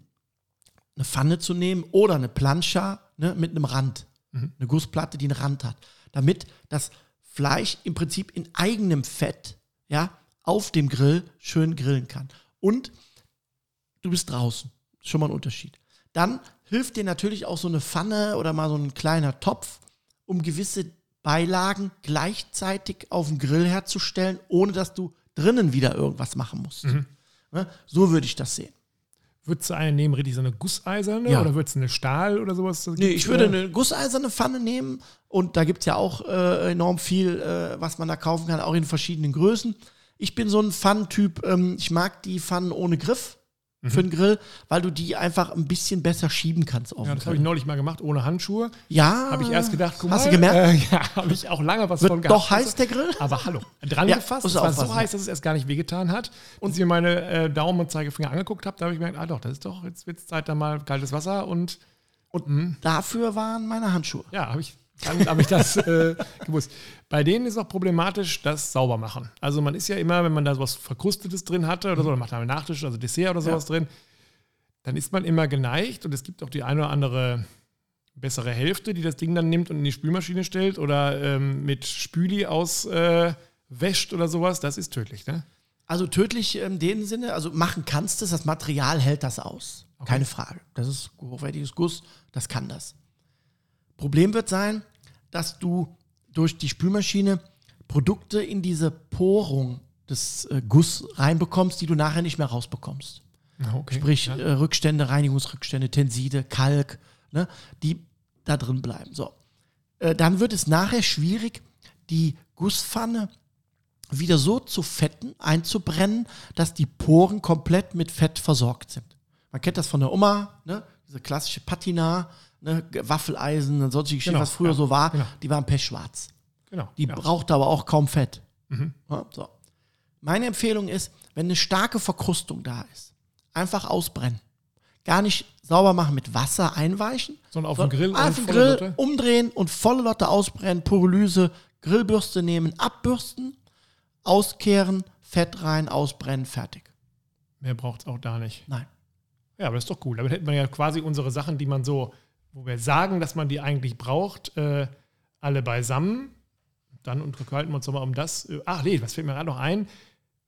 eine Pfanne zu nehmen oder eine Plancha ne, mit einem Rand. Eine Gussplatte, die einen Rand hat. Damit das Fleisch im Prinzip in eigenem Fett ja, auf dem Grill schön grillen kann. Und du bist draußen. Schon mal ein Unterschied. Dann hilft dir natürlich auch so eine Pfanne oder mal so ein kleiner Topf, um gewisse Beilagen gleichzeitig auf dem Grill herzustellen, ohne dass du drinnen wieder irgendwas machen musst. Ne? So würde ich das sehen. Würdest du eine nehmen, richtig so eine gusseiserne Ja. oder würdest du eine Stahl oder sowas? Nee, ich würde eine gusseiserne Pfanne nehmen und da gibt es ja auch äh, enorm viel, äh, was man da kaufen kann, auch in verschiedenen Größen. Ich bin so ein Pfannentyp, ähm, ich mag die Pfannen ohne Griff für den Grill, weil du die einfach ein bisschen besser schieben kannst auf Ja, das habe ich neulich mal gemacht, ohne Handschuhe. Ja, Habe ich erst gedacht, guck Hast mal, du gemerkt? Äh, ja, habe ich auch lange was Wird von gehabt. doch heiß der Grill? Aber hallo, dran Ja, gefasst. Es war so heiß, dass es erst gar nicht wehgetan hat. Und ich mir meine äh, Daumen und Zeigefinger angeguckt habe, da habe ich gemerkt, ah doch, das ist doch, jetzt wird es Zeit, da mal kaltes Wasser und Dafür waren meine Handschuhe. ja, habe ich, dann habe ich das äh, gewusst. Bei denen ist auch problematisch das Saubermachen. Also man ist ja immer, wenn man da sowas Verkrustetes drin hatte oder so, oder macht da einen Nachtisch, also Dessert oder sowas drin, dann ist man immer geneigt und es gibt auch die eine oder andere bessere Hälfte, die das Ding dann nimmt und in die Spülmaschine stellt oder ähm, mit Spüli auswäscht äh, oder sowas. Das ist tödlich, ne? Also tödlich in dem Sinne, also machen kannst es, das Material hält das aus. Keine Frage. Das ist hochwertiges Guss, das kann das. Problem wird sein, dass du durch die Spülmaschine Produkte in diese Porung des äh, Guss reinbekommst, die du nachher nicht mehr rausbekommst. Okay. Sprich, ja. äh, Rückstände, Reinigungsrückstände, Tenside, Kalk, ne, die da drin bleiben. So. Äh, dann wird es nachher schwierig, die Gusspfanne wieder so zu fetten, einzubrennen, dass die Poren komplett mit Fett versorgt sind. Man kennt das von der Oma, ne? diese klassische Patina, ne? Waffeleisen und solche Geschichten, Genau, was früher ja, so war, genau. die waren pechschwarz. genau. Die ja. Mhm. braucht aber auch kaum Fett. Ja, so. Meine Empfehlung ist, wenn eine starke Verkrustung da ist, einfach ausbrennen. Gar nicht sauber machen mit Wasser einweichen. Sondern auf dem Grill Auf den Grill Lotte? umdrehen und volle Lotte ausbrennen, Pyrolyse, Grillbürste nehmen, abbürsten, auskehren, Fett rein, ausbrennen, fertig. Mehr braucht es auch da nicht. Nein. Ja, aber das ist doch cool. Damit hätten wir ja quasi unsere Sachen, die man so, wo wir sagen, dass man die eigentlich braucht, äh, alle beisammen. Dann unterhalten wir uns nochmal um das. Äh, Ach nee, was fällt mir gerade noch ein?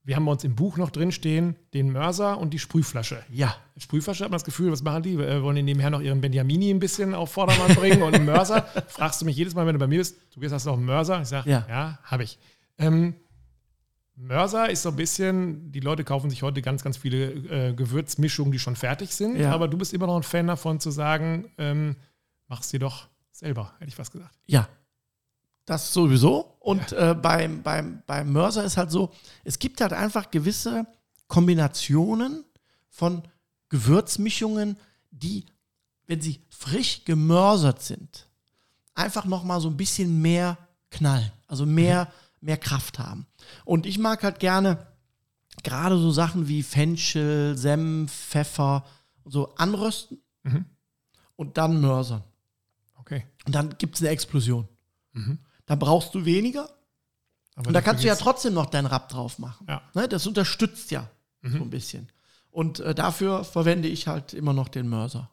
Wir haben bei uns im Buch noch drinstehen, den Mörser und die Sprühflasche. Ja. Sprühflasche hat man das Gefühl, was machen die? Äh, wollen die nebenher noch ihren Benjamini ein bisschen auf Vordermann bringen und einen Mörser? Fragst du mich jedes Mal, wenn du bei mir bist, du hast noch einen Mörser? Ich sage, Ja. ja, habe ich. Ähm, Mörser ist so ein bisschen, die Leute kaufen sich heute ganz, ganz viele äh, Gewürzmischungen, die schon fertig sind, Ja. aber du bist immer noch ein Fan davon zu sagen, ähm, mach's dir doch selber, hätte ich fast gesagt. Ja. Das sowieso. Und äh, beim, beim, beim Mörser ist halt so, es gibt halt einfach gewisse Kombinationen von Gewürzmischungen, die, wenn sie frisch gemörsert sind, einfach nochmal so ein bisschen mehr knallen, also mehr, mehr Kraft haben. Und ich mag halt gerne gerade so Sachen wie Fenchel, Senf, Pfeffer und so anrösten Mhm. und dann mörsern. Okay. Und dann gibt es eine Explosion. Dann brauchst du weniger. Aber Und da kannst du ja trotzdem noch deinen Rapp drauf machen. Ja. Ne, das unterstützt ja so ein bisschen. Und äh, dafür verwende ich halt immer noch den Mörser.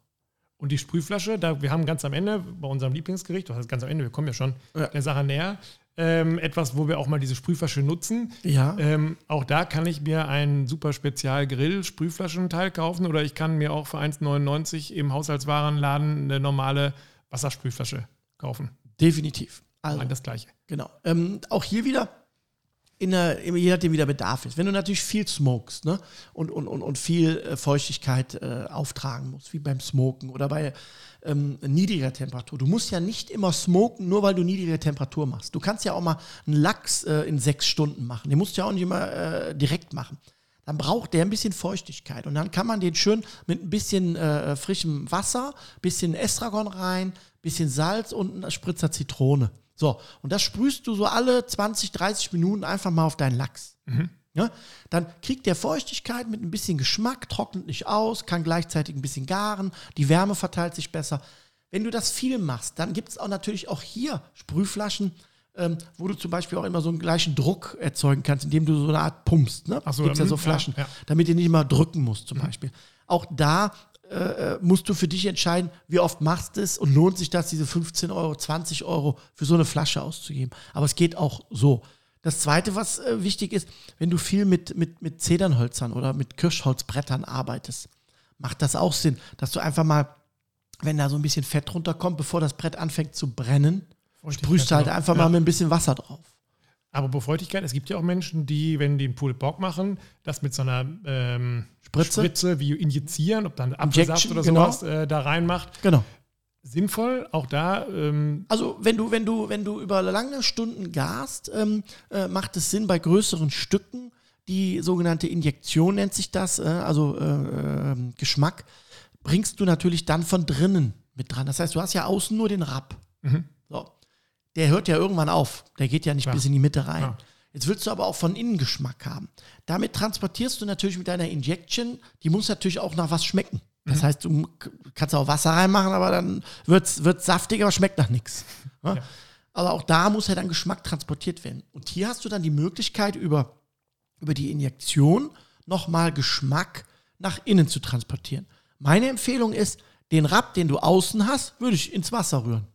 Und die Sprühflasche, da wir haben ganz am Ende bei unserem Lieblingsgericht, was heißt ganz am Ende, wir kommen ja schon Ja. der Sache näher, ähm, etwas, wo wir auch mal diese Sprühflasche nutzen. Ja. Ähm, auch da kann ich mir einen super Spezial-Grill-Sprühflaschenteil kaufen oder ich kann mir auch für 1,99 im Haushaltswarenladen eine normale Wassersprühflasche kaufen. Definitiv. Also, das gleiche. Genau. Ähm, auch hier wieder, in der, je nachdem, wie der Bedarf ist. Wenn du natürlich viel smokest ne? und, und, und, und viel äh, Feuchtigkeit äh, auftragen musst, wie beim Smoken oder bei ähm, niedriger Temperatur. Du musst ja nicht immer smoken, nur weil du niedrige Temperatur machst. Du kannst ja auch mal einen Lachs äh, in sechs Stunden machen. Den musst du ja auch nicht immer äh, direkt machen. Dann braucht der ein bisschen Feuchtigkeit. Und dann kann man den schön mit ein bisschen äh, frischem Wasser, bisschen Estragon rein, bisschen Salz und ein Spritzer Zitrone. So, und das sprühst du so alle 20, 30 Minuten einfach mal auf deinen Lachs. Ja, dann kriegt der Feuchtigkeit mit ein bisschen Geschmack, trocknet nicht aus, kann gleichzeitig ein bisschen garen, die Wärme verteilt sich besser. Wenn du das viel machst, dann gibt es auch natürlich auch hier Sprühflaschen, ähm, wo du zum Beispiel auch immer so einen gleichen Druck erzeugen kannst, indem du so eine Art pumpst. Ne? Ach so, Gibt es ja mhm, so ja, Flaschen, ja. damit du nicht immer drücken musst zum Beispiel. Auch da äh, musst du für dich entscheiden, wie oft machst du es und lohnt sich das, diese 15 Euro, 20 Euro für so eine Flasche auszugeben. Aber es geht auch so. Das Zweite, was äh, wichtig ist, wenn du viel mit, mit, mit Zedernhölzern oder mit Kirschholzbrettern arbeitest, macht das auch Sinn, dass du einfach mal, wenn da so ein bisschen Fett runterkommt, bevor das Brett anfängt zu brennen, sprühst du halt genau. einfach Ja. mal mit ein bisschen Wasser drauf. Aber bei Feuchtigkeit, es gibt ja auch Menschen, die, wenn die einen Pulled Pork machen, das mit so einer ähm, Spritze? Spritze wie injizieren, ob dann Apfelsaft oder genau. sowas äh, da reinmacht. Genau. Sinnvoll, auch da, ähm, Also wenn du, wenn du, wenn du über lange Stunden gast, ähm, äh, macht es Sinn bei größeren Stücken, die sogenannte Injektion nennt sich das, äh, also äh, ähm, Geschmack, bringst du natürlich dann von drinnen mit dran. Das heißt, du hast ja außen nur den Rapp. So. Der hört ja irgendwann auf. Der geht ja nicht Ja. bis in die Mitte rein. Ja. Jetzt willst du aber auch von innen Geschmack haben. Damit transportierst du natürlich mit deiner Injection, die muss natürlich auch nach was schmecken. Das heißt, du kannst auch Wasser reinmachen, aber dann wird es saftig, aber schmeckt nach nichts. Ja? Aber auch da muss ja dann Geschmack transportiert werden. Und hier hast du dann die Möglichkeit, über, über die Injektion nochmal Geschmack nach innen zu transportieren. Meine Empfehlung ist, den Rapp, den du außen hast, würde ich ins Wasser rühren.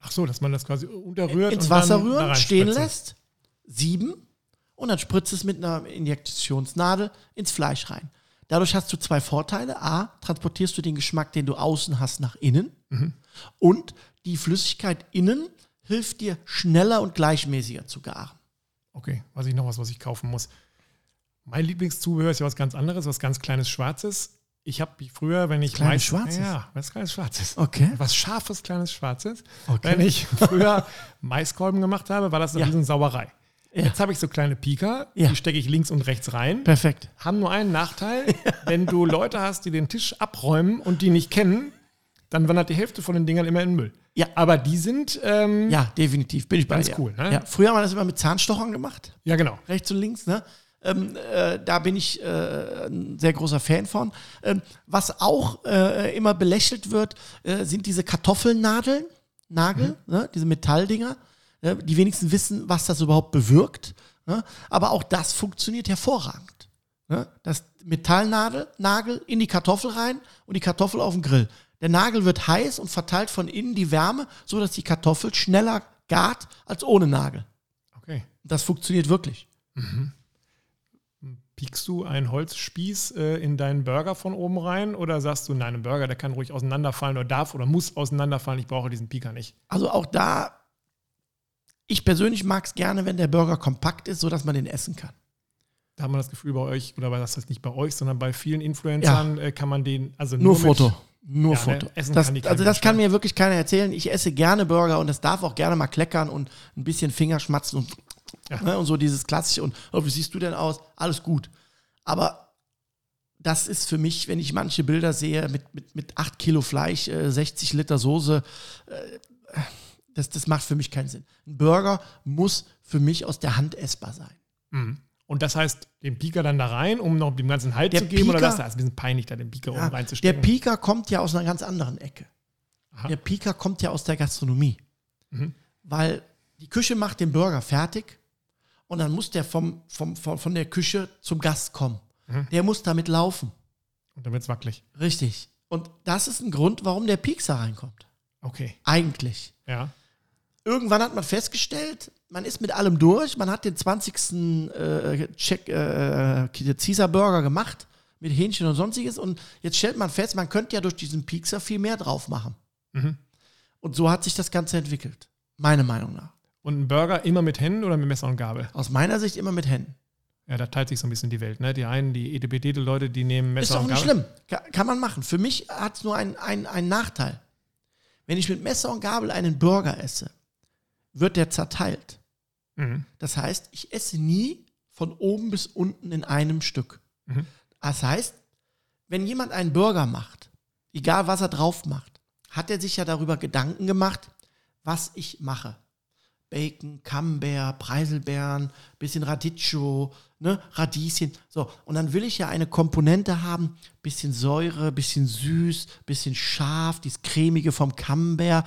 Ach so, dass man das quasi unterrührt. ins Wasser rühren, stehen lässt, sieben und dann spritzt es mit einer Injektionsnadel ins Fleisch rein. Dadurch hast du zwei Vorteile. A, transportierst du den Geschmack, den du außen hast, nach innen. Mhm. Und die Flüssigkeit innen hilft dir schneller und gleichmäßiger zu garen. Okay, weiß ich noch was, was ich kaufen muss. Mein Lieblingszubehör ist ja was ganz anderes, was ganz kleines Schwarzes. Ich habe früher, wenn ich kleines Mais- Schwarzes? Ja, was kleines Schwarzes. Okay. Was scharfes, kleines Schwarzes. Okay. Wenn ich früher Maiskolben gemacht habe, war das eine Ja. Riesensauerei. Ja. Jetzt habe ich so kleine Pika, Ja. die stecke ich links und rechts rein. Perfekt. Haben nur einen Nachteil, wenn du Leute hast, die den Tisch abräumen und die nicht kennen, dann wandert die Hälfte von den Dingern immer in den Müll. Ja. Aber die sind, ähm, ja. Ja, definitiv. Bin ich bei Ganz cool, ne? Ja, früher haben wir das immer mit Zahnstochern gemacht. genau. rechts und links. Ne? Ähm, äh, da bin ich äh, ein sehr großer Fan von. Ähm, was auch äh, immer belächelt wird, äh, sind diese Kartoffelnadeln, Nagel, ne? diese Metalldinger. Ne? Die wenigsten wissen, was das überhaupt bewirkt. Ne? Aber auch das funktioniert hervorragend. Ne? Das Metallnadel, Nagel in die Kartoffel rein und die Kartoffel auf den Grill. Der Nagel wird heiß und verteilt von innen die Wärme, sodass die Kartoffel schneller gart als ohne Nagel. Okay. Das funktioniert wirklich. Piekst du einen Holzspieß äh, in deinen Burger von oben rein oder sagst du, nein, ein Burger, der kann ruhig auseinanderfallen oder darf oder muss auseinanderfallen, ich brauche diesen Pieker nicht? Also auch da, ich persönlich mag es gerne, wenn der Burger kompakt ist, sodass man den essen kann. Da hat man das Gefühl bei euch, oder das heißt nicht bei euch, sondern bei vielen Influencern äh, kann man den, also Nur, nur, Foto. Nur Ja, Foto. ne, essen das, also das kann mehr. mir wirklich keiner erzählen. Ich esse gerne Burger und es darf auch gerne mal kleckern und ein bisschen Fingerschmatzen und, Ja. ne, und so dieses klassische und oh, wie siehst du denn aus? Alles gut. Aber das ist für mich, wenn ich manche Bilder sehe mit, mit, mit 8 Kilo Fleisch, äh, 60 Liter Soße, äh, das, das macht für mich keinen Sinn. Ein Burger muss für mich aus der Hand essbar sein. Mhm. Und das heißt, den Pieker dann da rein, um noch dem ganzen Halt Der zu geben, oder Pieker- das ist ein bisschen peinlich, da den Pieker Ja, oben der reinzustecken? Pika kommt ja aus einer ganz anderen Ecke. Aha. Der Pika kommt ja aus der Gastronomie. Mhm. Weil die Küche macht den Burger fertig und dann muss der vom, vom, von, von der Küche zum Gast kommen. Mhm. Der muss damit laufen. Und dann wird es wackelig. Richtig. Und das ist ein Grund, warum der Piekser reinkommt. Okay. Eigentlich. Ja. Irgendwann hat man festgestellt, man ist mit allem durch. Man hat den 20. Äh, Check, äh, Caesar Burger gemacht mit Hähnchen und sonstiges. Und jetzt stellt man fest, man könnte ja durch diesen Piekser viel mehr drauf machen. Mhm. Und so hat sich das Ganze entwickelt. Meiner Meinung nach. Und ein Burger immer mit Händen oder mit Messer und Gabel? Aus meiner Sicht immer mit Händen. Ja, da teilt sich so ein bisschen die Welt. Ne? Die einen, die EDPD-Leute, die nehmen Messer Ist doch und nicht Gabel. schlimm. Ka- Kann man machen. Für mich hat es nur einen, einen, einen Nachteil. Wenn ich mit Messer und Gabel einen Burger esse, wird der zerteilt. Mhm. Das heißt, ich esse nie von oben bis unten in einem Stück. Mhm. Das heißt, wenn jemand einen Burger macht, egal was er drauf macht, hat er sich ja darüber Gedanken gemacht, was ich mache. Bacon, Camembert, Preiselbeeren, bisschen Radicchio, ne, Radieschen. So, und dann will ich ja eine Komponente haben, bisschen Säure, bisschen süß, bisschen scharf, dieses cremige vom Camembert.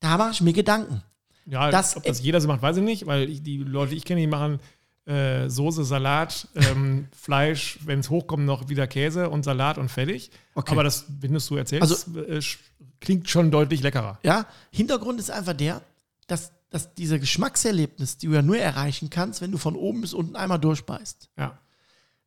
Da mache ich mir Gedanken. Ja, Das- ob das jeder so macht, weiß ich nicht, weil ich, die Leute, die ich kenne, die machen äh, Soße, Salat, ähm, Fleisch, wenn es hochkommt, noch wieder Käse und Salat und fertig. Okay. Aber das, wenn du es so erzählst, äh, sch- klingt schon deutlich leckerer. Ja, Hintergrund ist einfach der, dass, dass dieser Geschmackserlebnis, die du ja nur erreichen kannst, wenn du von oben bis unten einmal durchbeißt. Ja.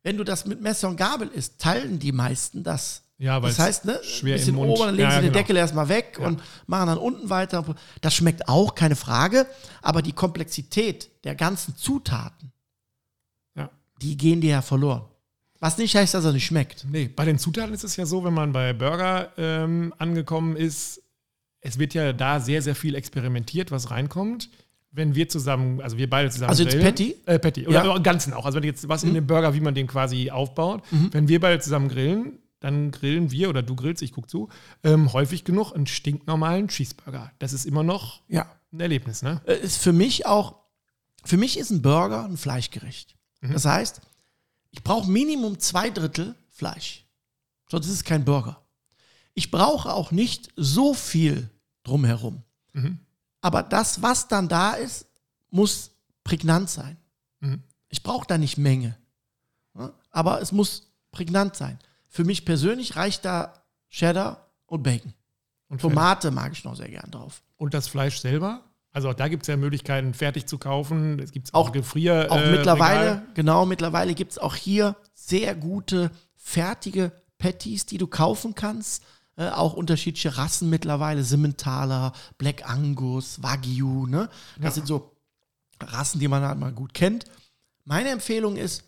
Wenn du das mit Messer und Gabel isst, teilen die meisten das. Ja, weil das heißt, ne, schwer im bisschen Mund- oben, dann legen Ja, sie den genau. Deckel erstmal weg Ja. und machen dann unten weiter. Das schmeckt auch, keine Frage, aber die Komplexität der ganzen Zutaten, Ja. die gehen dir ja verloren. Was nicht heißt, dass er nicht schmeckt. Nee, bei den Zutaten ist es ja so, wenn man bei Burger ähm, angekommen ist, es wird ja da sehr, sehr viel experimentiert, was reinkommt. Wenn wir zusammen, also wir beide zusammen. Also ins grillen- Patty? Äh, Patty. Oder Ja. im Ganzen auch. Also wenn jetzt was in dem Burger, wie man den quasi aufbaut. Wenn wir beide zusammen grillen, dann grillen wir oder du grillst, ich guck zu, ähm, häufig genug einen stinknormalen Cheeseburger. Das ist immer noch Ja. ein Erlebnis, ne? äh, ist für mich auch, für mich ist ein Burger ein Fleischgericht. Das heißt, ich brauche Minimum zwei Drittel Fleisch. Sonst ist es kein Burger. Ich brauche auch nicht so viel drumherum. Mhm. Aber das, was dann da ist, muss prägnant sein. Mhm. Ich brauche da nicht Menge. Aber es muss prägnant sein. Für mich persönlich reicht da Cheddar und Bacon. Und, Tomate mag ich noch sehr gern drauf. und das Fleisch selber? Also auch da gibt es ja Möglichkeiten, fertig zu kaufen. Es gibt auch Auch- Gefrier. Auch äh, mittlerweile, Regal. genau, mittlerweile gibt es auch hier sehr gute, fertige Patties, die du kaufen kannst. Äh, auch unterschiedliche Rassen mittlerweile, Simmentaler, Black Angus, Wagyu, ne? Das Ja. sind so Rassen, die man halt mal gut kennt. Meine Empfehlung ist,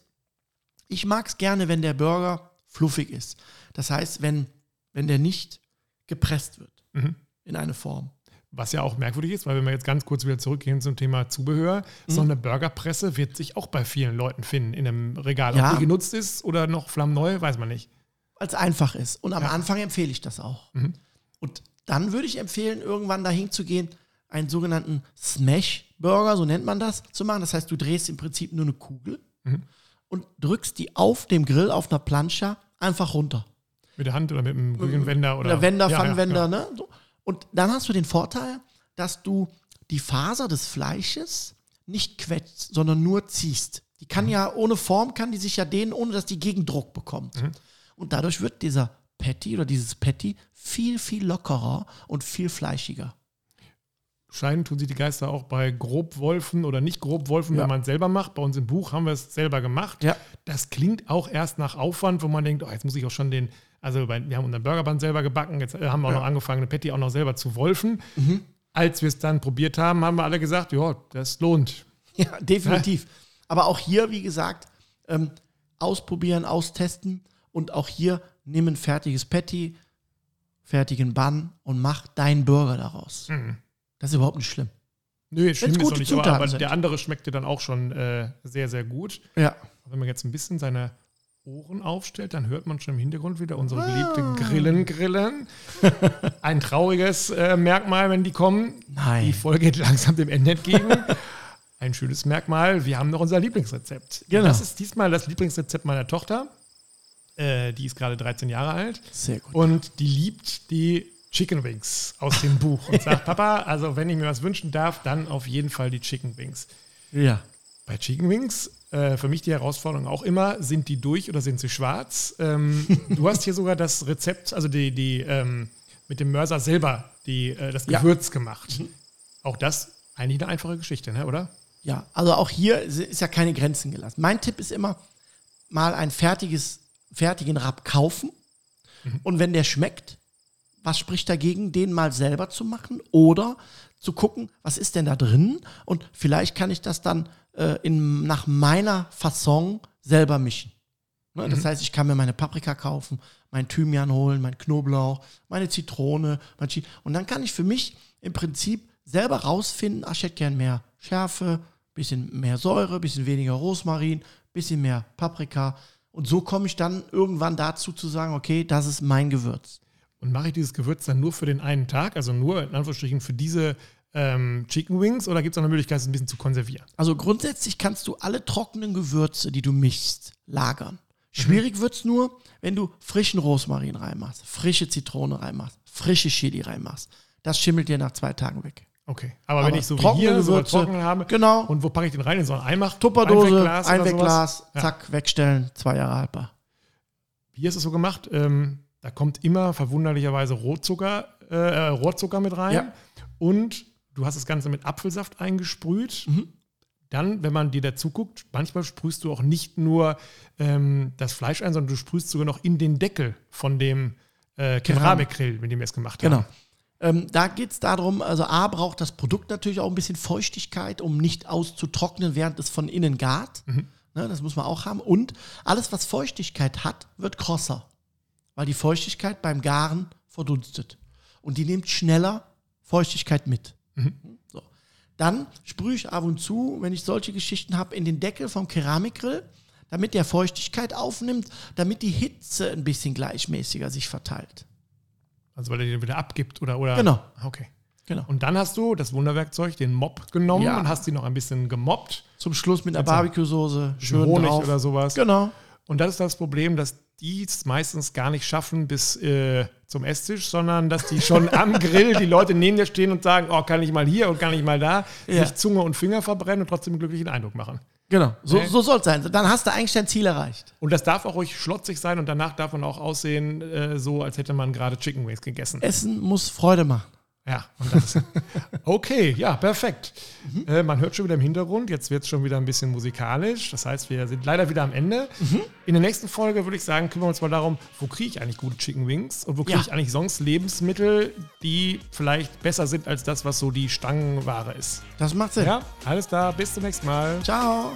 ich mag es gerne, wenn der Burger fluffig ist. Das heißt, wenn, wenn der nicht gepresst wird Mhm. in eine Form. Was ja auch merkwürdig ist, weil wenn wir jetzt ganz kurz wieder zurückgehen zum Thema Zubehör, so Mhm. eine Burgerpresse wird sich auch bei vielen Leuten finden in einem Regal. Ja. Ob die genutzt ist oder noch flammneu, weiß man nicht. Es einfach ist. Und am Ja. Anfang empfehle ich das auch. Mhm. Und dann würde ich empfehlen, irgendwann dahin zu gehen, einen sogenannten Smash-Burger, so nennt man das, zu machen. Das heißt, du drehst im Prinzip nur eine Kugel Mhm. und drückst die auf dem Grill, auf einer Plancha, einfach runter. Mit der Hand oder mit einem Rügenwender oder. Oder Wender, Ja, ja, Pfannenwender, genau. ne? So. Und dann hast du den Vorteil, dass du die Faser des Fleisches nicht quetscht, sondern nur ziehst. Die Mhm. kann ja, ohne Form kann die sich ja dehnen, ohne dass die Gegendruck bekommt. Mhm. Und dadurch wird dieser Patty oder dieses Patty viel, viel lockerer und viel fleischiger. Scheinen tun sich die Geister auch bei Grobwolfen oder nicht Grobwolfen, Ja. wenn man es selber macht. Bei uns im Buch haben wir es selber gemacht. Ja. Das klingt auch erst nach Aufwand, wo man denkt, oh, jetzt muss ich auch schon den, also wir haben unseren Burgerband selber gebacken, jetzt äh, haben wir auch Ja. noch angefangen, eine Patty auch noch selber zu wolfen. Mhm. Als wir es dann probiert haben, haben wir alle gesagt, ja, das lohnt. Ja, definitiv. Aber auch hier, wie gesagt, ähm, ausprobieren, austesten und auch hier nimm ein fertiges Patty, fertigen Bun und mach deinen Burger daraus. Mhm. Das ist überhaupt nicht schlimm. Nö, schlimm ist gute doch nicht, aber, Zutaten aber sind. der andere schmeckte dann auch schon äh, sehr, sehr gut. Ja. Wenn man jetzt ein bisschen seine Ohren aufstellt, dann hört man schon im Hintergrund wieder unsere Ah. geliebte Grillen grillen. Ein trauriges äh, Merkmal, wenn die kommen. Die Nein. Folge geht langsam dem Ende entgegen. Ein schönes Merkmal, wir haben noch unser Lieblingsrezept. Genau. Das ist diesmal das Lieblingsrezept meiner Tochter. Äh, die ist gerade 13 Jahre alt Sehr gut. und die liebt die Chicken Wings aus dem Buch und sagt, Papa, also wenn ich mir was wünschen darf, dann auf jeden Fall die Chicken Wings. Ja. Bei Chicken Wings äh, für mich die Herausforderung auch immer, sind die durch oder sind sie schwarz? Ähm, du hast hier sogar das Rezept, also die, die ähm, mit dem Mörser selber die, äh, das Ja. Gewürz gemacht. Auch das eigentlich eine einfache Geschichte, ne, oder? Ja, also auch hier ist ja keine Grenzen gelassen. Mein Tipp ist immer, mal ein fertiges, fertigen Rab kaufen. Und wenn der schmeckt, was spricht dagegen, den mal selber zu machen? Oder zu gucken, was ist denn da drin? Und vielleicht kann ich das dann äh, in, nach meiner Fasson selber mischen. Ne, Das heißt, ich kann mir meine Paprika kaufen, mein Thymian holen, mein Knoblauch, meine Zitrone, mein Chili. Und dann kann ich für mich im Prinzip selber rausfinden, ach, ich hätte gern mehr Schärfe, bisschen mehr Säure, bisschen weniger Rosmarin, bisschen mehr Paprika. Und so komme ich dann irgendwann dazu zu sagen, okay, das ist mein Gewürz. Und mache ich dieses Gewürz dann nur für den einen Tag, also nur in Anführungsstrichen für diese ähm, Chicken Wings, oder gibt es auch eine Möglichkeit, es ein bisschen zu konservieren? Also grundsätzlich kannst du alle trockenen Gewürze, die du mischst, lagern. Schwierig wird's nur, wenn du frischen Rosmarin reinmachst, frische Zitrone reinmachst, frische Chili reinmachst. Das schimmelt dir nach zwei Tagen weg. Okay. Aber, Aber wenn ich so wie hier so Gewürze, trocken habe, genau. und wo packe ich den rein? In so ein Eimach? Tupperdose, Einwegglas Einwegglas, sowas? Ja. zack, wegstellen, zwei Jahre haltbar. Hier ist es so gemacht, ähm, da kommt immer verwunderlicherweise Rohzucker, äh, äh, Rohrzucker mit rein. Ja. Und du hast das Ganze mit Apfelsaft eingesprüht. Mhm. Dann, wenn man dir dazu guckt, manchmal sprühst du auch nicht nur ähm, das Fleisch ein, sondern du sprühst sogar noch in den Deckel von dem äh, Keramikgrill, mit dem wir es gemacht haben. Genau. Ähm, da geht es darum, also A braucht das Produkt natürlich auch ein bisschen Feuchtigkeit, um nicht auszutrocknen, während es von innen gart. Mhm. Ne, das muss man auch haben. Und alles, was Feuchtigkeit hat, wird krosser. Weil die Feuchtigkeit beim Garen verdunstet. Und die nimmt schneller Feuchtigkeit mit. Mhm. So. Dann sprühe ich ab und zu, wenn ich solche Geschichten habe, in den Deckel vom Keramikgrill, damit der Feuchtigkeit aufnimmt, damit die Hitze ein bisschen gleichmäßiger sich verteilt. Also weil er den wieder abgibt oder oder. Genau. Okay. Genau. Und dann hast du das Wunderwerkzeug, den Mob genommen Ja. und hast ihn noch ein bisschen gemobbt. Zum Schluss mit einer Barbecue-Soße, schön Honig drauf. oder sowas. Genau. Und das ist das Problem, dass die es meistens gar nicht schaffen bis äh, zum Esstisch, sondern dass die schon am Grill, die Leute neben dir stehen und sagen, oh, kann ich mal hier und kann ich mal da, Ja. sich Zunge und Finger verbrennen und trotzdem einen glücklichen Eindruck machen. Genau. So, Okay. so soll es sein. Dann hast du eigentlich dein Ziel erreicht. Und das darf auch ruhig schlotzig sein und danach darf man auch aussehen, äh, so als hätte man gerade Chicken Wings gegessen. Essen muss Freude machen. Ja, und das okay, ja, perfekt. Äh, man hört schon wieder im Hintergrund, jetzt wird es schon wieder ein bisschen musikalisch. Das heißt, wir sind leider wieder am Ende. In der nächsten Folge würde ich sagen, kümmern wir uns mal darum, wo kriege ich eigentlich gute Chicken Wings und wo kriege Ja. ich eigentlich sonst Lebensmittel, die vielleicht besser sind als das, was so die Stangenware ist. Das macht Sinn. Ja, alles klar, bis zum nächsten Mal. Ciao.